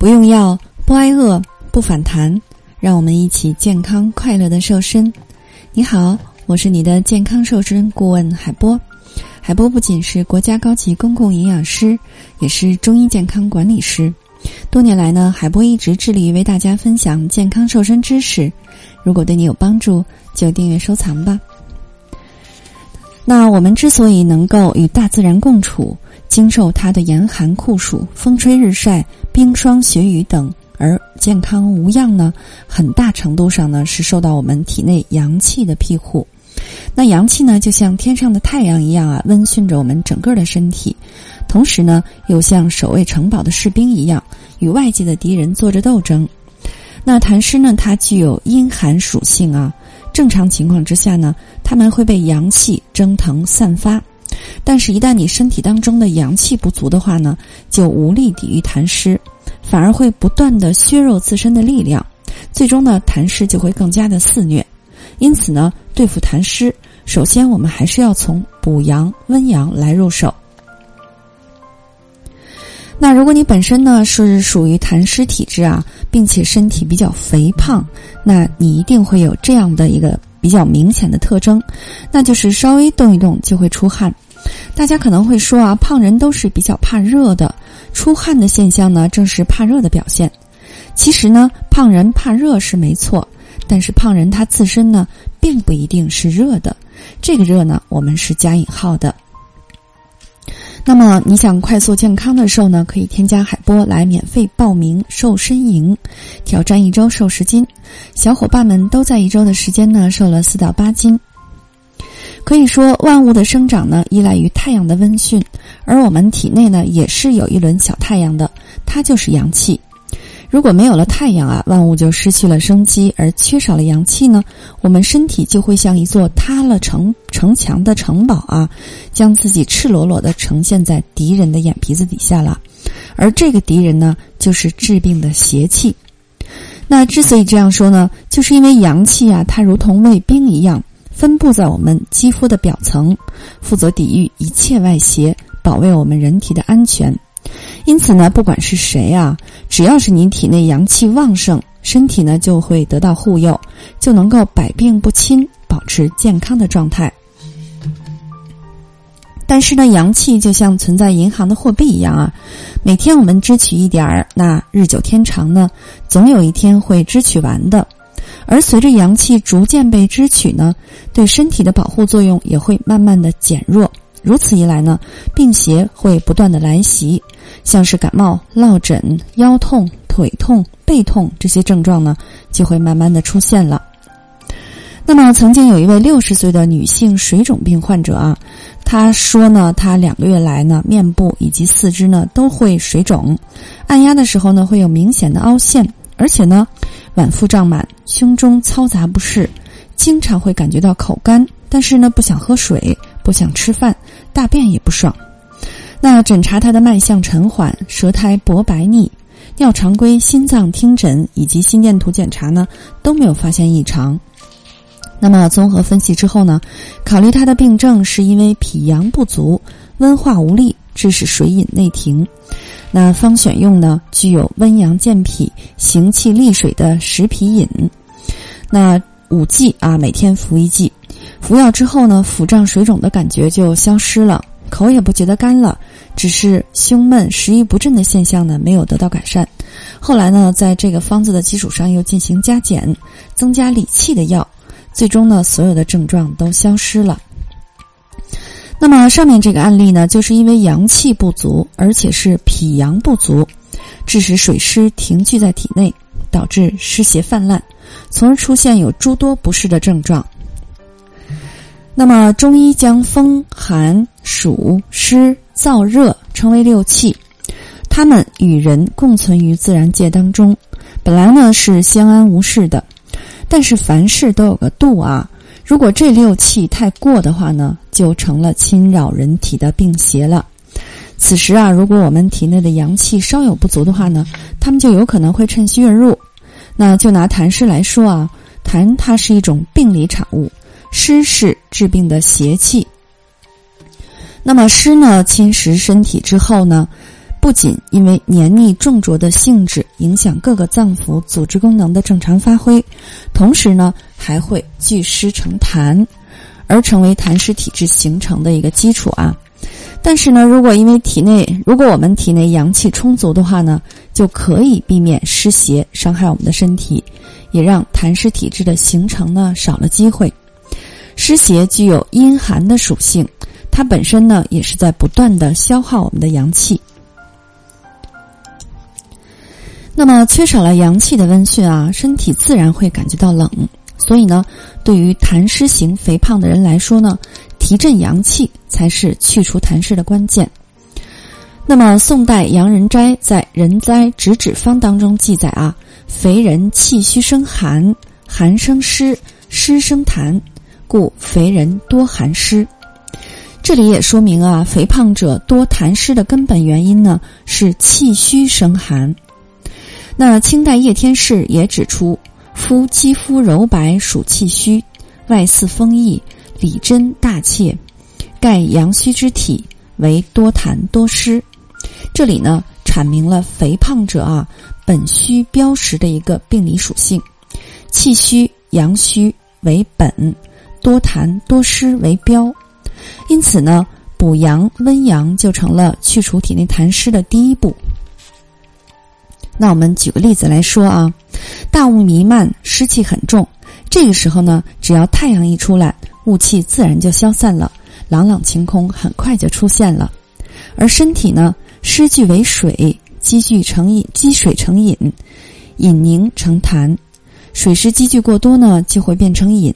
不用药，不挨饿，不反弹，让我们一起健康快乐的瘦身。你好，我是你的健康瘦身顾问海波。海波不仅是国家高级公共营养师，也是中医健康管理师。多年来呢，海波一直致力于为大家分享健康瘦身知识。如果对你有帮助，就订阅收藏吧。那我们之所以能够与大自然共处，经受它的严寒酷暑、风吹日晒、冰霜雪雨等，而健康无恙呢，很大程度上呢是受到我们体内阳气的庇护。那阳气呢，就像天上的太阳一样啊，温煦着我们整个的身体，同时呢，又像守卫城堡的士兵一样，与外界的敌人做着斗争。那痰湿呢，它具有阴寒属性啊。正常情况之下呢，它们会被阳气蒸腾散发，但是，一旦你身体当中的阳气不足的话呢，就无力抵御痰湿，反而会不断的削弱自身的力量，最终呢，痰湿就会更加的肆虐。因此呢，对付痰湿，首先我们还是要从补阳温阳来入手。那如果你本身呢是属于痰湿体质啊，并且身体比较肥胖，那你一定会有这样的一个比较明显的特征，那就是稍微动一动就会出汗。大家可能会说啊，胖人都是比较怕热的，出汗的现象呢正是怕热的表现。其实呢，胖人怕热是没错，但是胖人他自身呢并不一定是热的，这个热呢我们是加引号的。那么你想快速健康的瘦呢？可以添加海波来免费报名瘦身营，挑战一周瘦十斤。小伙伴们都在一周的时间呢瘦了四到八斤。可以说，万物的生长呢依赖于太阳的温煦，而我们体内呢也是有一轮小太阳的，它就是阳气。如果没有了太阳啊，万物就失去了生机，而缺少了阳气呢，我们身体就会像一座塌了城城墙的城堡啊，将自己赤裸裸的呈现在敌人的眼皮子底下了。而这个敌人呢，就是治病的邪气。那之所以这样说呢，就是因为阳气啊，它如同卫兵一样，分布在我们肌肤的表层，负责抵御一切外邪，保卫我们人体的安全。因此呢，不管是谁啊，只要是你体内阳气旺盛，身体呢就会得到护佑，就能够百病不侵，保持健康的状态。但是呢，阳气就像存在银行的货币一样啊，每天我们支取一点儿，那日久天长呢，总有一天会支取完的。而随着阳气逐渐被支取呢，对身体的保护作用也会慢慢的减弱。如此一来呢，病邪会不断的来袭，像是感冒、落枕、腰痛、腿痛、背痛这些症状呢，就会慢慢的出现了。那么，曾经有一位六十岁的女性水肿病患者啊，她说呢，她两个月来呢，面部以及四肢呢都会水肿，按压的时候呢会有明显的凹陷，而且呢，脘腹胀满，胸中嘈杂不适，经常会感觉到口干，但是呢不想喝水。不想吃饭，大便也不爽。那诊查他的脉象沉缓，舌苔薄白腻，尿常规、心脏听诊以及心电图检查呢都没有发现异常。那么综合分析之后呢，考虑他的病症是因为脾阳不足、温化无力，致使水饮内停。那方选用呢具有温阳健脾、行气利水的食脾饮。那五剂啊，每天服一剂。服药之后呢，腹胀水肿的感觉就消失了，口也不觉得干了，只是胸闷、食欲不振的现象呢没有得到改善。后来呢，在这个方子的基础上又进行加减，增加理气的药，最终呢，所有的症状都消失了。那么上面这个案例呢，就是因为阳气不足，而且是脾阳不足，致使水湿停聚在体内，导致湿邪泛滥，从而出现有诸多不适的症状。那么，中医将风、寒、暑、湿、燥、热称为六气，它们与人共存于自然界当中，本来呢是相安无事的。但是凡事都有个度啊，如果这六气太过的话呢，就成了侵扰人体的病邪了。此时啊，如果我们体内的阳气稍有不足的话呢，他们就有可能会趁虚而入。那就拿痰湿来说啊，痰它是一种病理产物。湿是治病的邪气。那么湿呢，侵蚀身体之后呢，不仅因为黏腻重浊的性质影响各个脏腑组织功能的正常发挥，同时呢还会聚湿成痰，而成为痰湿体质形成的一个基础啊。但是呢，如果因为体内如果我们体内阳气充足的话呢，就可以避免湿邪伤害我们的身体，也让痰湿体质的形成呢少了机会。湿邪具有阴寒的属性，它本身呢也是在不断的消耗我们的阳气。那么缺少了阳气的温煦啊，身体自然会感觉到冷。所以呢，对于痰湿型肥胖的人来说呢，提振阳气才是去除痰湿的关键。那么宋代杨仁斋在《人哉止止方》当中记载啊，肥人气虚生寒，寒生湿，湿生痰。故肥人多寒湿，这里也说明啊，肥胖者多痰湿的根本原因呢是气虚生寒。那清代叶天士也指出，夫肌肤柔白属气虚，外似风溢，里真大怯，盖阳虚之体，为多痰多湿。这里呢阐明了肥胖者啊本虚标实的一个病理属性，气虚阳虚为本。多痰多湿为标，因此呢，补阳温阳就成了去除体内痰湿的第一步。那我们举个例子来说啊，大雾弥漫，湿气很重，这个时候呢，只要太阳一出来，雾气自然就消散了，朗朗晴空很快就出现了。而身体呢，湿聚为水，积聚成饮，积水成饮，饮凝成痰，水湿积聚过多呢，就会变成饮。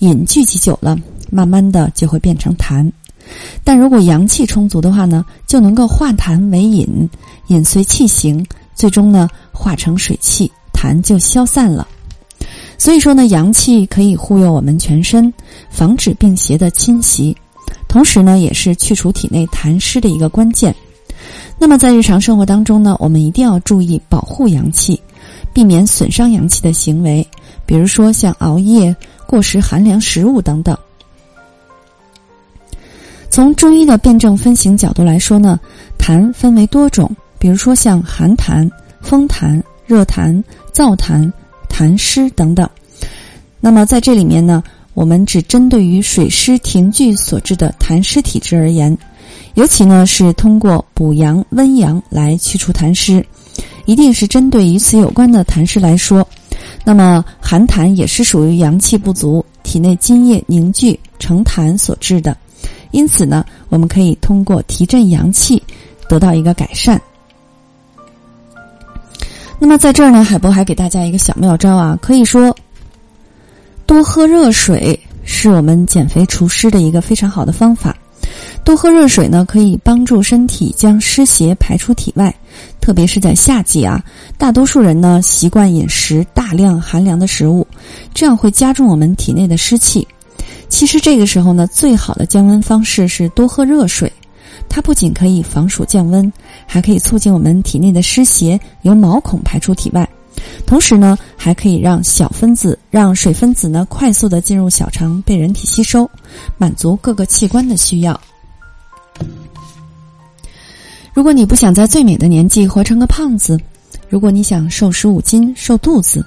饮聚集久了，慢慢的就会变成痰。但如果阳气充足的话呢，就能够化痰为饮，饮随气行，最终呢化成水气，痰就消散了。所以说呢，阳气可以护佑我们全身，防止病邪的侵袭，同时呢，也是去除体内痰湿的一个关键。那么在日常生活当中呢，我们一定要注意保护阳气，避免损伤阳气的行为，比如说像熬夜。过食寒凉食物等等。从中医的辨证分型角度来说呢，痰分为多种，比如说像寒痰、风痰、热痰、燥痰、痰湿等等。那么在这里面呢，我们只针对于水湿停聚所致的痰湿体质而言，尤其呢是通过补阳温阳来去除痰湿，一定是针对与此有关的痰湿来说。那么寒痰也是属于阳气不足、体内津液凝聚成痰所致的，因此呢，我们可以通过提振阳气得到一个改善。那么在这儿呢，海波还给大家一个小妙招啊，可以说多喝热水是我们减肥除湿的一个非常好的方法。多喝热水呢，可以帮助身体将湿邪排出体外。特别是在夏季啊，大多数人呢习惯饮食大量寒凉的食物，这样会加重我们体内的湿气。其实这个时候呢，最好的降温方式是多喝热水。它不仅可以防暑降温，还可以促进我们体内的湿邪由毛孔排出体外。同时呢，还可以让小分子、让水分子呢快速的进入小肠被人体吸收，满足各个器官的需要。如果你不想在最美的年纪活成个胖子，如果你想瘦十五斤瘦肚子，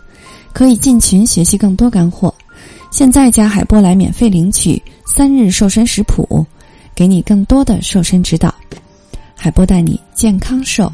可以进群学习更多干货。现在加海波来免费领取三日瘦身食谱，给你更多的瘦身指导。海波带你健康瘦。